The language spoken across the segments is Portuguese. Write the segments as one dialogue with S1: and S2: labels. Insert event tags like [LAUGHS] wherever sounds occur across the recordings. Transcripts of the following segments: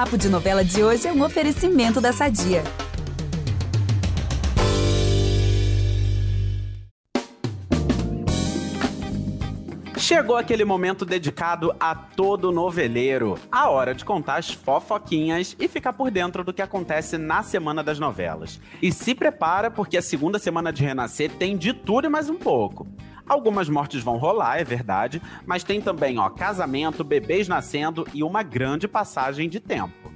S1: Papo de Novela de hoje é um oferecimento da Sadia.
S2: Chegou aquele momento dedicado a todo noveleiro. A hora de contar as fofoquinhas e ficar por dentro do que acontece na semana das novelas. E se prepara porque a segunda semana de Renascer tem de tudo e mais um pouco. Algumas mortes vão rolar, é verdade, mas tem também, ó, casamento, bebês nascendo e uma grande passagem de tempo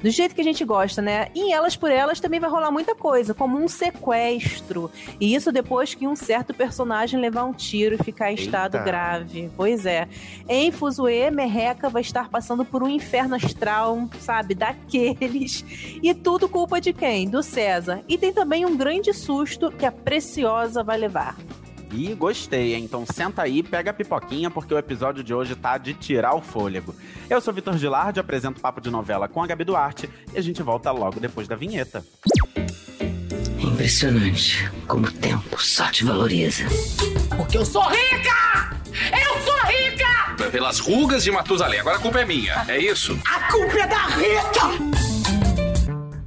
S3: do jeito que a gente gosta, né? E em Elas por Elas também vai rolar muita coisa, como um sequestro. E isso depois que um certo personagem levar um tiro e ficar em Eita. estado grave. Pois é. Em Fuzue, Merreca vai estar passando por um inferno astral, sabe? Daqueles. E tudo culpa de quem? Do César. E tem também um grande susto que a Preciosa vai levar.
S2: E gostei, hein? Então senta aí, pega a pipoquinha, porque o episódio de hoje tá de tirar o fôlego. Eu sou Vitor Gilardi, apresento Papo de Novela com a Gabi Duarte e a gente volta logo depois da vinheta.
S4: Impressionante como o tempo só te valoriza.
S5: Porque eu sou rica! Eu sou rica!
S6: Pelas rugas de Matusalém, agora a culpa é minha, é isso?
S5: A culpa é da Rita!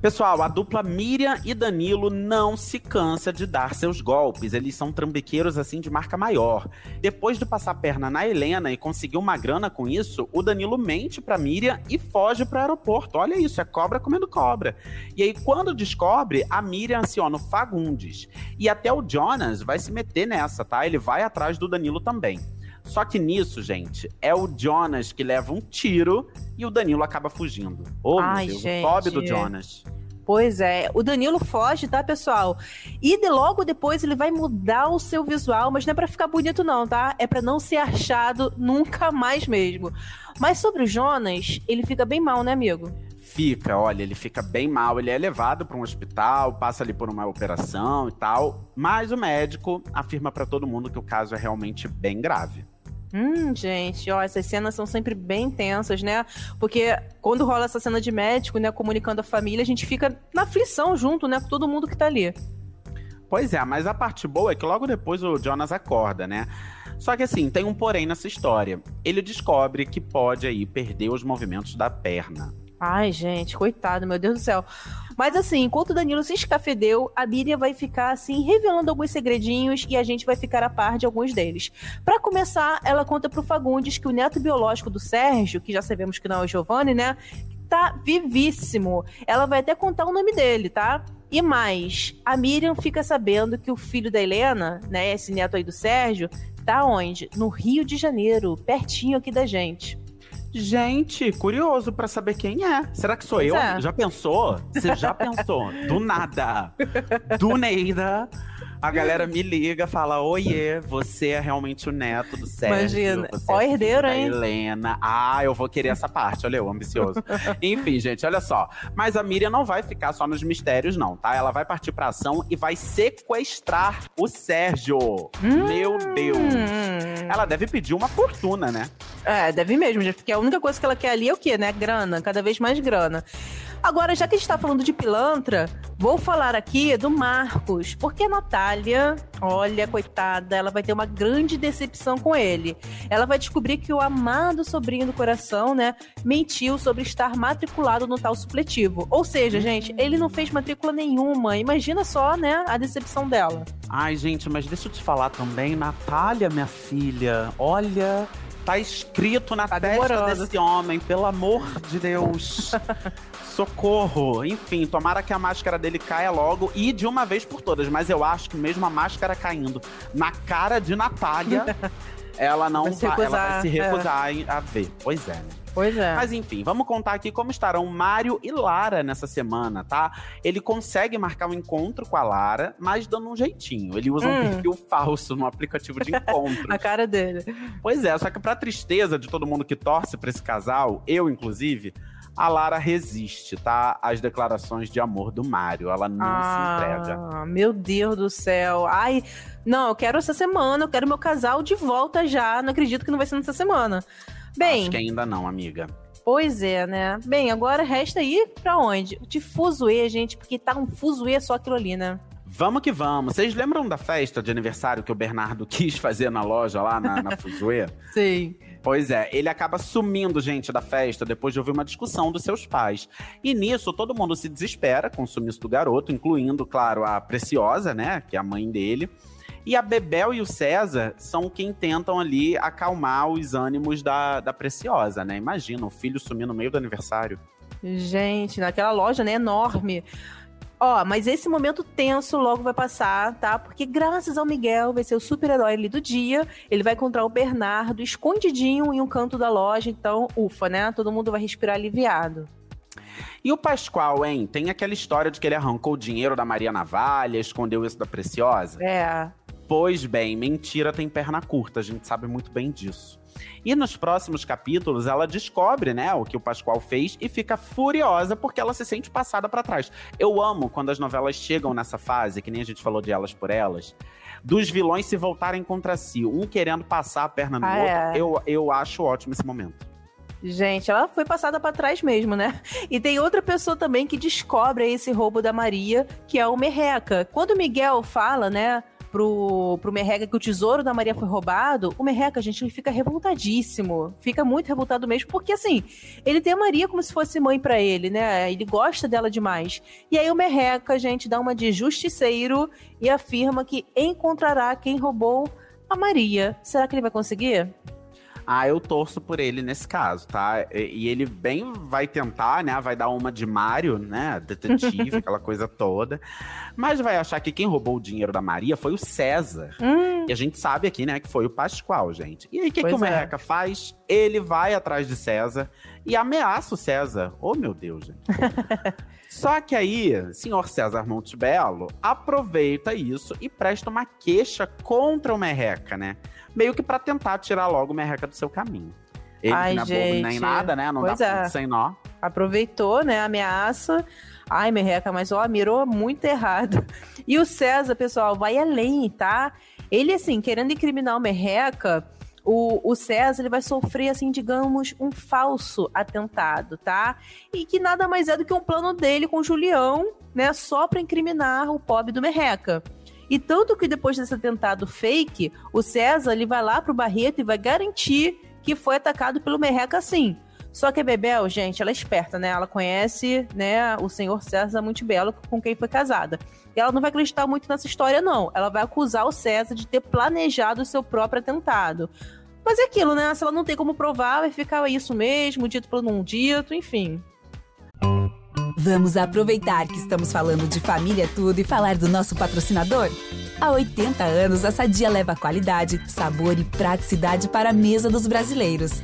S2: Pessoal, a dupla Miriam e Danilo não se cansa de dar seus golpes. Eles são trambiqueiros assim de marca maior. Depois de passar a perna na Helena e conseguir uma grana com isso, o Danilo mente pra Miriam e foge pro aeroporto. Olha isso, é cobra comendo cobra. E aí, quando descobre, a Miriam aciona o Fagundes. E até o Jonas vai se meter nessa, tá? Ele vai atrás do Danilo também. Só que nisso, gente, é o Jonas que leva um tiro e o Danilo acaba fugindo. Oh, Ai, meu Deus, gente. o pobre do Jonas.
S3: Pois é, o Danilo foge, tá, pessoal? E de logo depois ele vai mudar o seu visual, mas não é pra ficar bonito, não, tá? É pra não ser achado nunca mais mesmo. Mas sobre o Jonas, ele fica bem mal, né, amigo?
S2: Fica, olha, ele fica bem mal. Ele é levado para um hospital, passa ali por uma operação e tal. Mas o médico afirma para todo mundo que o caso é realmente bem grave.
S3: Hum, gente, ó, essas cenas são sempre bem tensas, né? Porque quando rola essa cena de médico, né, comunicando a família, a gente fica na aflição junto, né, com todo mundo que tá ali.
S2: Pois é, mas a parte boa é que logo depois o Jonas acorda, né? Só que assim, tem um porém nessa história. Ele descobre que pode aí perder os movimentos da perna.
S3: Ai, gente, coitado, meu Deus do céu. Mas assim, enquanto o Danilo se escafedeu, a Miriam vai ficar assim, revelando alguns segredinhos e a gente vai ficar a par de alguns deles. Para começar, ela conta pro Fagundes que o neto biológico do Sérgio, que já sabemos que não é o Giovanni, né? Tá vivíssimo. Ela vai até contar o nome dele, tá? E mais, a Miriam fica sabendo que o filho da Helena, né, esse neto aí do Sérgio, tá onde? No Rio de Janeiro, pertinho aqui da gente.
S2: Gente, curioso para saber quem é. Será que sou pois eu? É. Já pensou? Você já pensou? Do nada. [LAUGHS] Do Neida a galera me liga, fala: Oiê, você é realmente o neto do Sérgio. Imagina,
S3: ó, é herdeiro, hein?
S2: Helena. Ah, eu vou querer essa parte, olha eu, ambicioso. [LAUGHS] Enfim, gente, olha só. Mas a Miriam não vai ficar só nos mistérios, não, tá? Ela vai partir pra ação e vai sequestrar o Sérgio. Hum. Meu Deus. Ela deve pedir uma fortuna, né?
S3: É, deve mesmo, porque a única coisa que ela quer ali é o quê, né? Grana, cada vez mais grana. Agora, já que a gente tá falando de pilantra, vou falar aqui do Marcos, porque a Natália, olha, coitada, ela vai ter uma grande decepção com ele. Ela vai descobrir que o amado sobrinho do coração, né, mentiu sobre estar matriculado no tal supletivo. Ou seja, gente, ele não fez matrícula nenhuma. Imagina só, né, a decepção dela.
S2: Ai, gente, mas deixa eu te falar também, Natália, minha filha, olha, tá escrito na tá testa demorando. desse homem, pelo amor de Deus. [LAUGHS] Socorro! Enfim, tomara que a máscara dele caia logo e de uma vez por todas. Mas eu acho que mesmo a máscara caindo na cara de Natália, [LAUGHS] ela não vai, vai, ela vai se recusar é. a ver. Pois é, né?
S3: Pois é.
S2: Mas enfim, vamos contar aqui como estarão Mário e Lara nessa semana, tá? Ele consegue marcar um encontro com a Lara, mas dando um jeitinho. Ele usa hum. um perfil falso no aplicativo de [LAUGHS] encontro.
S3: a cara dele.
S2: Pois é, só que pra tristeza de todo mundo que torce pra esse casal, eu inclusive, a Lara resiste, tá? Às declarações de amor do Mário. Ela não ah, se entrega.
S3: Meu Deus do céu. Ai, não, eu quero essa semana, eu quero meu casal de volta já. Não acredito que não vai ser nessa semana. Bem.
S2: Acho que ainda não, amiga.
S3: Pois é, né? Bem, agora resta ir pra onde? De fuzuê, gente, porque tá um fuzuê só aquilo ali, né?
S2: Vamos que vamos. Vocês lembram da festa de aniversário que o Bernardo [LAUGHS] quis fazer na loja lá na, na Fuzuê?
S3: Sim.
S2: Pois é, ele acaba sumindo, gente, da festa depois de ouvir uma discussão dos seus pais. E nisso, todo mundo se desespera com o sumiço do garoto, incluindo, claro, a Preciosa, né, que é a mãe dele. E a Bebel e o César são quem tentam ali acalmar os ânimos da, da Preciosa, né? Imagina, o filho sumir no meio do aniversário.
S3: Gente, naquela loja, né, enorme. Ó, mas esse momento tenso logo vai passar, tá? Porque graças ao Miguel, vai ser o super-herói ali do dia, ele vai encontrar o Bernardo escondidinho em um canto da loja, então, ufa, né? Todo mundo vai respirar aliviado.
S2: E o Pascoal, hein? Tem aquela história de que ele arrancou o dinheiro da Maria Navalha, escondeu isso da Preciosa?
S3: É.
S2: Pois bem, mentira tem perna curta, a gente sabe muito bem disso. E nos próximos capítulos, ela descobre, né, o que o Pascoal fez e fica furiosa porque ela se sente passada para trás. Eu amo quando as novelas chegam nessa fase, que nem a gente falou de elas por elas, dos vilões se voltarem contra si, um querendo passar a perna no
S3: Ah,
S2: outro.
S3: é.
S2: Eu, eu acho ótimo esse momento.
S3: Gente, ela foi passada pra trás mesmo, né? E tem outra pessoa também que descobre esse roubo da Maria, que é o Merreca. Quando o Miguel fala, né, pro, pro Merreca que o tesouro da Maria foi roubado, o Merreca, gente, ele fica revoltadíssimo. Fica muito revoltado mesmo, porque assim, ele tem a Maria como se fosse mãe pra ele, né? Ele gosta dela demais. E aí o Merreca, gente, dá uma de justiceiro e afirma que encontrará quem roubou a Maria. Será que ele vai conseguir?
S2: Ah, eu torço por ele nesse caso, tá? E, e ele bem vai tentar, né? Vai dar uma de Mário, né? Detetive, [LAUGHS] aquela coisa toda. Mas vai achar que quem roubou o dinheiro da Maria foi o César.
S3: Hum,
S2: E a gente sabe aqui, né, que foi o Pascoal, gente. E aí, o que, que o
S3: é.
S2: Merreca faz? Ele vai atrás de César e ameaça o César. Oh, meu Deus, gente. [LAUGHS] Só que aí, senhor César Montebello aproveita isso e presta uma queixa contra o Merreca, né? Meio que pra tentar tirar logo o Merreca do seu caminho. Ele
S3: Ai,
S2: que não é bobo nem
S3: gente.
S2: nada, né? Não
S3: Pois
S2: dá
S3: é.
S2: ponto sem nó.
S3: aproveitou, né, ameaça. Ai, Merreca, mas ó, mirou muito errado. [LAUGHS] E o César, pessoal, vai além, tá? Ele, assim, querendo incriminar o Merreca, o, o César ele vai sofrer, assim, digamos, um falso atentado, tá? E que nada mais é do que um plano dele com Julião, né, só pra incriminar o pobre do Merreca. E tanto que depois desse atentado fake, o César ele vai lá pro Barreto e vai garantir que foi atacado pelo Merreca sim. Só que a Bebel, gente, ela é esperta, né? Ela conhece, né, o senhor César muito belo com quem foi casada. E ela não vai acreditar muito nessa história, não. Ela vai acusar o César de ter planejado o seu próprio atentado. Mas é aquilo, né? Se ela não tem como provar, vai ficar isso mesmo, dito por não dito, enfim.
S1: Vamos aproveitar que estamos falando de família tudo e falar do nosso patrocinador? Há 80 anos, a Sadia leva qualidade, sabor e praticidade para a mesa dos brasileiros.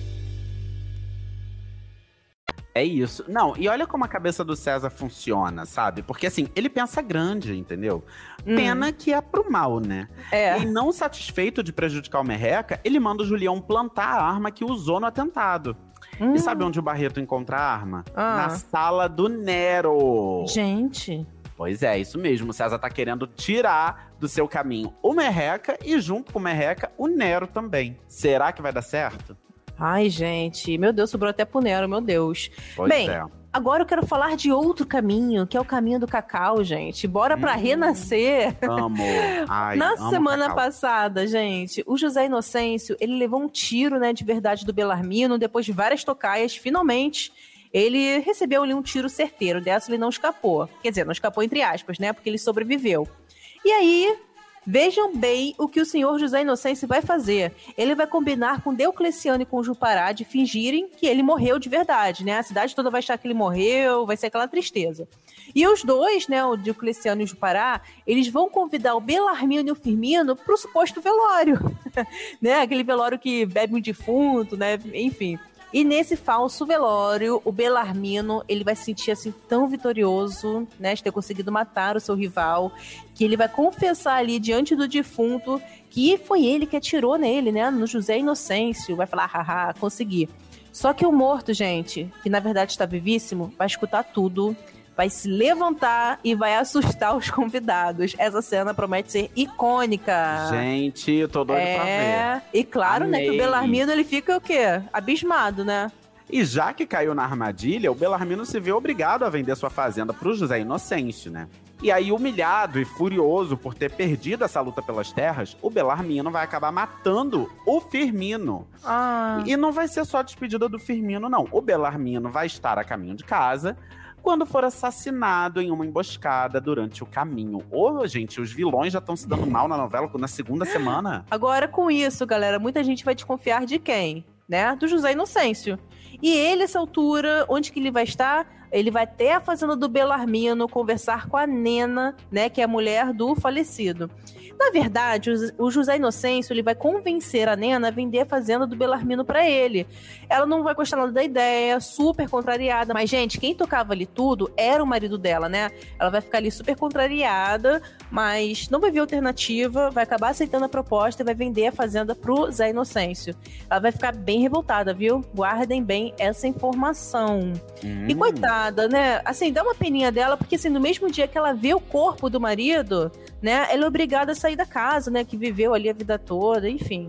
S2: É isso. Não, e olha como a cabeça do César funciona, sabe? Porque assim, ele pensa grande, entendeu? Pena que é pro mal, né?
S3: É.
S2: E não satisfeito de prejudicar o Merreca, ele manda o Julião plantar a arma que usou no atentado.
S3: Hum,
S2: E sabe onde o Barreto encontra a arma?
S3: Ah.
S2: Na sala do Nero.
S3: Gente.
S2: Pois é, isso mesmo. O César tá querendo tirar do seu caminho o Merreca e, junto com o Merreca, o Nero também. Será que vai dar certo?
S3: Ai, gente. Meu Deus, sobrou até pro Nero, meu Deus.
S2: Pois
S3: Bem,
S2: é.
S3: Agora eu quero falar de outro caminho, que é o caminho do cacau, gente. Bora pra
S2: Hum.
S3: renascer.
S2: Amo. Ai,
S3: Na
S2: amo
S3: semana
S2: cacau.
S3: passada, gente, o José Inocêncio, ele levou um tiro, né, de verdade do Belarmino, depois de várias tocaias, finalmente, ele recebeu ali um tiro certeiro, dessa ele não escapou. Quer dizer, não escapou entre aspas, né, porque ele sobreviveu. E aí, vejam bem o que o senhor José Inocêncio vai fazer. Ele vai combinar com Deocleciano e com Jupará de fingirem que ele morreu de verdade, né? A cidade toda vai achar que ele morreu, vai ser aquela tristeza. E os dois, né, o Diocleciano e o Jupará, eles vão convidar o Belarmino e o Firmino pro suposto velório. [LAUGHS] né? Aquele velório que bebe um defunto, né? Enfim. E nesse falso velório, o Belarmino, ele vai se sentir assim tão vitorioso, né, de ter conseguido matar o seu rival, que ele vai confessar ali diante do defunto que foi ele que atirou nele, né, no José Inocêncio. Vai falar, haha, consegui. Só que o morto, gente, que na verdade está vivíssimo, vai escutar tudo, vai se levantar e vai assustar os [LAUGHS] convidados. Essa cena promete ser icônica.
S2: Gente, eu tô doido
S3: é...
S2: pra ver.
S3: E claro, né, que o
S2: Amei.
S3: Belarmino ele fica o quê? Abismado, né?
S2: E já que caiu na armadilha, o Belarmino se vê obrigado a vender sua fazenda pro José Inocêncio, né? E aí, humilhado e furioso por ter perdido essa luta pelas terras, o Belarmino vai acabar matando o Firmino.
S3: Ah.
S2: E não vai ser só a despedida do Firmino, não. O Belarmino vai estar a caminho de casa quando for assassinado em uma emboscada durante o caminho. Ô, gente, os vilões já estão se dando mal na novela na segunda semana.
S3: Agora, com isso, galera, muita gente vai desconfiar de quem? Né? Do José Inocêncio. E ele, essa altura, onde que ele vai estar? Ele vai até a fazenda do Belarmino conversar com a Nena, né, que é a mulher do falecido. Na verdade, o- José Inocêncio ele vai convencer a Nena a vender a fazenda do Belarmino pra ele. Ela não vai gostar nada da ideia, super contrariada. Mas, gente, quem tocava ali tudo era o marido dela, né? Ela vai ficar ali super contrariada, mas não vai ver alternativa, vai acabar aceitando a proposta e vai vender a fazenda pro Zé Inocêncio. Ela vai ficar bem revoltada, viu? Guardem bem essa informação. E
S2: Hum.
S3: coitada, né? Assim, dá uma peninha dela, porque assim, no mesmo dia que ela vê o corpo do marido, né? Ela é obrigada a sair da casa, né? Que viveu ali a vida toda, enfim.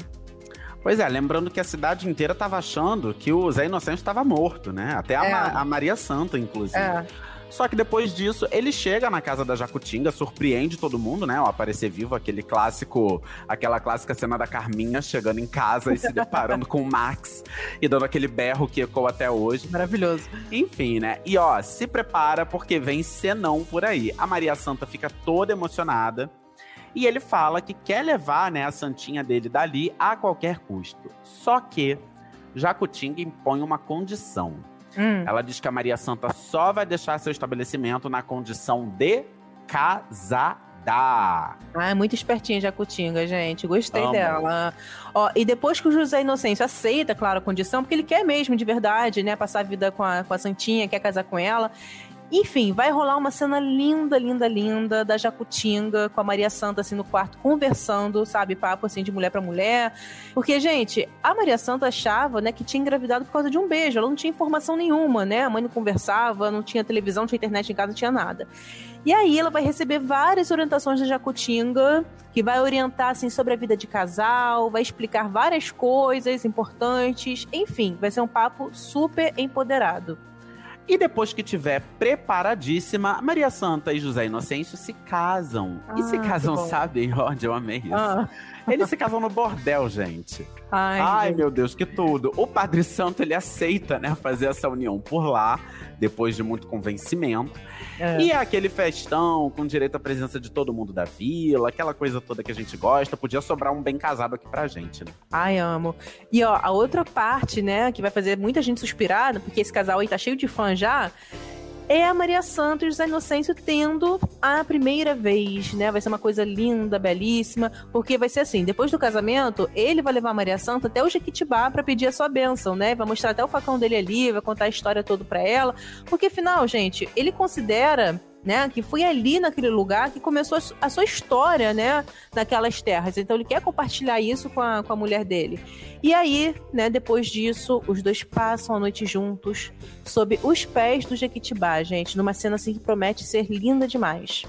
S2: Pois é, lembrando que a cidade inteira tava achando que o Zé Inocêncio estava morto, né? Até a,
S3: É.
S2: Ma- a Maria Santa, inclusive.
S3: É.
S2: Só que depois disso, ele chega na casa da Jacutinga, surpreende todo mundo, né? Ao aparecer vivo, aquele clássico, aquela clássica cena da Carminha chegando em casa e se [LAUGHS] deparando com o Max e dando aquele berro que ecoa até hoje.
S3: Maravilhoso.
S2: Enfim, né? E ó, se prepara porque vem senão por aí. A Maria Santa fica toda emocionada. E ele fala que quer levar, né, a santinha dele dali a qualquer custo. Só que Jacutinga impõe uma condição.
S3: Hum.
S2: Ela diz que a Maria Santa só vai deixar seu estabelecimento na condição de casada.
S3: Ah, é muito espertinha Jacutinga, gente. Gostei
S2: Amo.
S3: dela. Ó, e depois que o José Inocêncio aceita, claro, a condição, porque ele quer mesmo, de verdade, né? Passar a vida com a, com a Santinha, quer casar com ela. Enfim, vai rolar uma cena linda, linda, linda da Jacutinga com a Maria Santa assim no quarto conversando, sabe, papo assim de mulher pra mulher. Porque, gente, a Maria Santa achava, né, que tinha engravidado por causa de um beijo. Ela não tinha informação nenhuma, né? A mãe não conversava, não tinha televisão, não tinha internet em casa, não tinha nada. E aí ela vai receber várias orientações da Jacutinga, que vai orientar assim sobre a vida de casal, vai explicar várias coisas importantes, enfim, vai ser um papo super empoderado.
S2: E depois que tiver preparadíssima, Maria Santa e José Inocêncio se casam. e
S3: Ah,
S2: se
S3: que
S2: casam,
S3: bom.
S2: sabe onde eu amei isso?
S3: Ah,
S2: Eles se casam no bordel, gente.
S3: ai,
S2: Ai,
S3: gente.
S2: meu Deus, que tudo. O Padre Santo, ele aceita, né, fazer essa união por lá, depois de muito convencimento.
S3: É.
S2: E é aquele festão com direito à presença de todo mundo da vila, aquela coisa toda que a gente gosta. Podia sobrar um bem casado aqui pra gente, né?
S3: Ai, amo. E ó, a outra parte, né, que vai fazer muita gente suspirar, porque esse casal aí tá cheio de fã já, é a Maria Santos e José Inocêncio tendo a primeira vez, né? Vai ser uma coisa linda, belíssima, porque vai ser assim, depois do casamento, ele vai levar a Maria Santa até o Jequitibá pra pedir a sua bênção, né? Vai mostrar até o facão dele ali, vai contar a história toda pra ela, porque afinal, gente, ele considera né, que foi ali naquele lugar que começou a su- a sua história, né, naquelas terras. Então ele quer compartilhar isso com a, com a mulher dele. E aí, né, depois disso, os dois passam a noite juntos, sob os pés do Jequitibá, gente, numa cena assim que promete ser linda demais.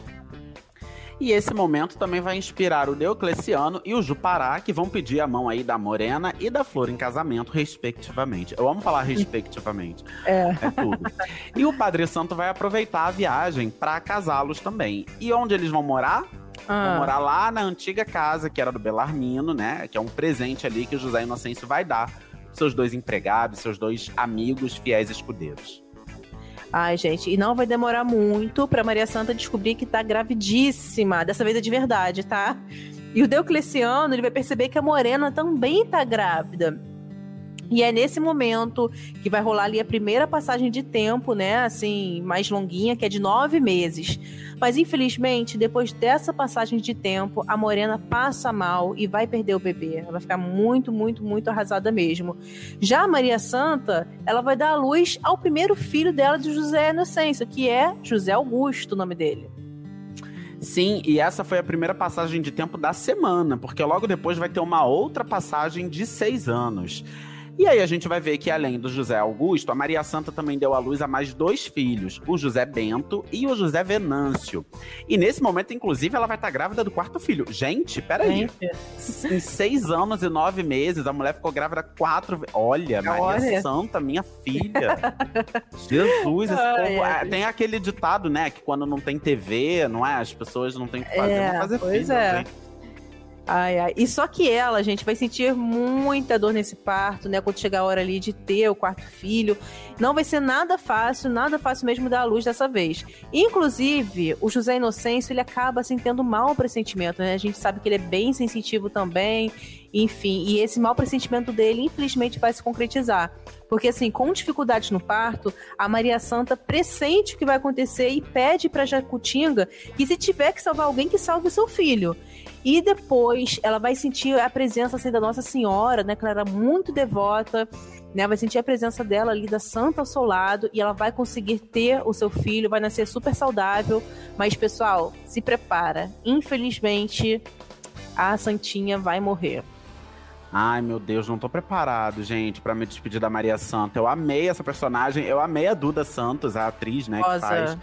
S2: E esse momento também vai inspirar o Diocleciano e o Jupará, que vão pedir a mão aí da Morena e da Flor em casamento, respectivamente. Eu amo falar respectivamente. [LAUGHS]
S3: É.
S2: É tudo. e o Padre Santo vai aproveitar a viagem para casá-los também. E onde eles vão morar? Vão
S3: Ah,
S2: morar lá na antiga casa, que era do Belarmino, né? Que é um presente ali que o José Inocêncio vai dar seus dois empregados, seus dois amigos fiéis escudeiros.
S3: Ai, gente, e não vai demorar muito pra Maria Santa descobrir que tá gravidíssima. Dessa vez é de verdade, tá? E o Diocleciano, ele vai perceber que a Morena também tá grávida. E é nesse momento que vai rolar ali a primeira passagem de tempo, né? Assim, mais longuinha, que é de nove meses. Mas infelizmente, depois dessa passagem de tempo, a Morena passa mal e vai perder o bebê. Ela vai ficar muito, muito, muito arrasada mesmo. Já a Maria Santa, ela vai dar à luz ao primeiro filho dela de José Inocêncio, que é José Augusto, o nome dele.
S2: Sim, e essa foi a primeira passagem de tempo da semana, porque logo depois vai ter uma outra passagem de seis anos. E aí a gente vai ver que além do José Augusto, a Maria Santa também deu à luz a mais dois filhos, o José Bento e o José Venâncio. E nesse momento, inclusive, ela vai estar grávida do quarto filho. Gente, peraí. Em seis anos e nove meses, a mulher ficou grávida quatro vezes. Olha, Maria Olha. Santa, minha filha. Jesus, esse ai, povo. Ai. Tem aquele ditado, né? Que quando não tem TV, não é? As pessoas não têm o que fazer, é, fazer pois filho. É.
S3: Ai, ai. E só que ela, gente, vai sentir muita dor nesse parto, né? Quando chegar a hora ali de ter o quarto filho. Não vai ser nada fácil, nada fácil mesmo dar a luz dessa vez. Inclusive, o José Inocêncio, ele acaba assim tendo mau pressentimento, né? A gente sabe que ele é bem sensitivo também. Enfim, e esse mau pressentimento dele, infelizmente, vai se concretizar. Porque, assim, com dificuldades no parto, a Maria Santa pressente o que vai acontecer e pede para Jacutinga que, se tiver que salvar alguém, que salve o seu filho. E depois ela vai sentir a presença assim, da Nossa Senhora, né? Que ela era muito devota, né? Vai sentir a presença dela ali da Santa ao seu lado e ela vai conseguir ter o seu filho, vai nascer super saudável. Mas, pessoal, se prepara. Infelizmente, a Santinha vai morrer.
S2: Ai, meu Deus, não tô preparado, gente, para me despedir da Maria Santa. Eu amei essa personagem, eu amei a Duda Santos, a atriz, né, Nossa. que faz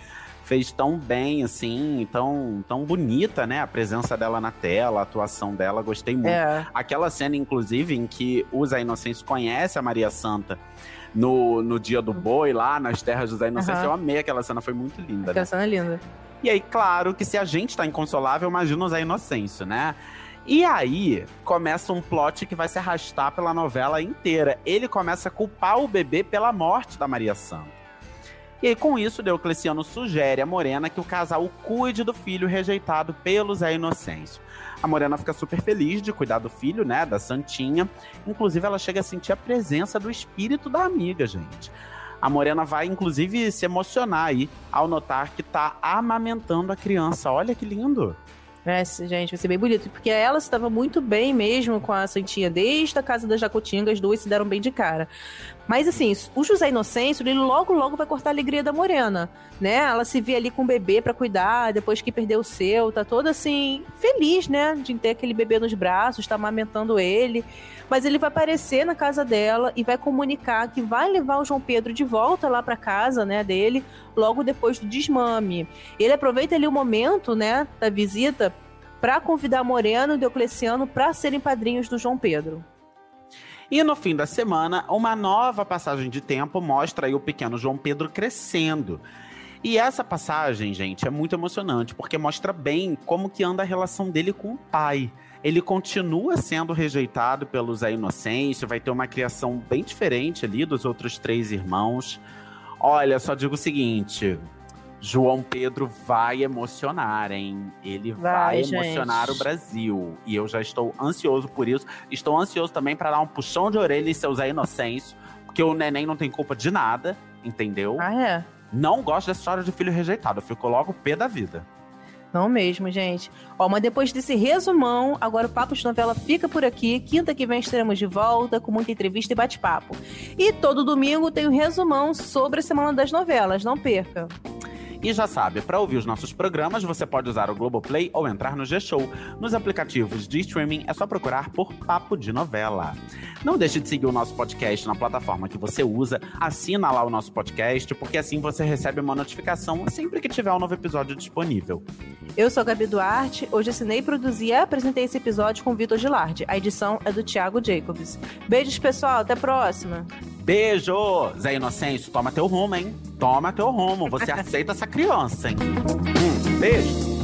S2: fez tão bem, assim, tão, tão bonita, né? A presença dela na tela, a atuação dela, gostei muito. É. Aquela cena, inclusive, em que o Zé Inocêncio conhece a Maria Santa no, no dia do boi, lá nas terras do Zé Inocêncio, uhum. eu amei aquela cena, foi muito linda.
S3: Aquela
S2: né?
S3: cena é linda.
S2: E aí, claro que se a gente tá inconsolável, imagina o Zé Inocêncio, né? E aí começa um plot que vai se arrastar pela novela inteira. Ele começa a culpar o bebê pela morte da Maria Santa. E aí, com isso, Diocleciano sugere a Morena que o casal cuide do filho rejeitado pelo Zé Inocêncio. A Morena fica super feliz de cuidar do filho, né, da Santinha. Inclusive, ela chega a sentir a presença do espírito da amiga, gente. A Morena vai, inclusive, se emocionar aí ao notar que tá amamentando a criança. Olha que lindo!
S3: É, gente, vai ser bem bonito. Porque ela estava muito bem mesmo com a Santinha desde a casa da Jacutinga, as duas se deram bem de cara. Mas assim, o José Inocêncio, ele logo, logo vai cortar a alegria da Morena, né? Ela se vê ali com o bebê para cuidar, depois que perdeu o seu, tá toda assim, feliz, né? De ter aquele bebê nos braços, tá amamentando ele. Mas ele vai aparecer na casa dela e vai comunicar que vai levar o João Pedro de volta lá para casa, né, dele, logo depois do desmame. Ele aproveita ali o momento, né, da visita para convidar Moreno e Diocleciano para serem padrinhos do João Pedro.
S2: E no fim da semana, uma nova passagem de tempo mostra aí o pequeno João Pedro crescendo. E essa passagem, gente, é muito emocionante, porque mostra bem como que anda a relação dele com o pai. Ele continua sendo rejeitado pelo Zé Inocêncio, vai ter uma criação bem diferente ali dos outros três irmãos. Olha, só digo o seguinte, João Pedro vai emocionar, hein? Ele vai, vai emocionar o Brasil. E eu já estou ansioso por isso. Estou ansioso também para dar um puxão de orelha em seu Zé Inocêncio, porque o neném não tem culpa de nada, entendeu?
S3: Ah, é?
S2: Não gosto dessa história de filho rejeitado. Eu fico logo pé da vida.
S3: Não mesmo, gente. Ó, mas depois desse resumão, agora o Papo de Novela fica por aqui. Quinta que vem estaremos de volta com muita entrevista e bate-papo. E todo domingo tem um resumão sobre a Semana das Novelas. Não perca.
S2: E já sabe, para ouvir os nossos programas, você pode usar o Globoplay ou entrar no G-Show. Nos aplicativos de streaming é só procurar por Papo de Novela. Não deixe de seguir o nosso podcast na plataforma que você usa, assina lá o nosso podcast, porque assim você recebe uma notificação sempre que tiver um novo episódio disponível.
S3: Eu sou a Gabi Duarte, hoje assinei, produzi e apresentei esse episódio com Vitor Gilardi. A edição é do Thiago Jacobs. Beijos, pessoal, até a próxima!
S2: Beijo! Zé Inocêncio, toma teu rumo, hein? Toma teu rumo. Você aceita essa criança, hein? Hum, beijo!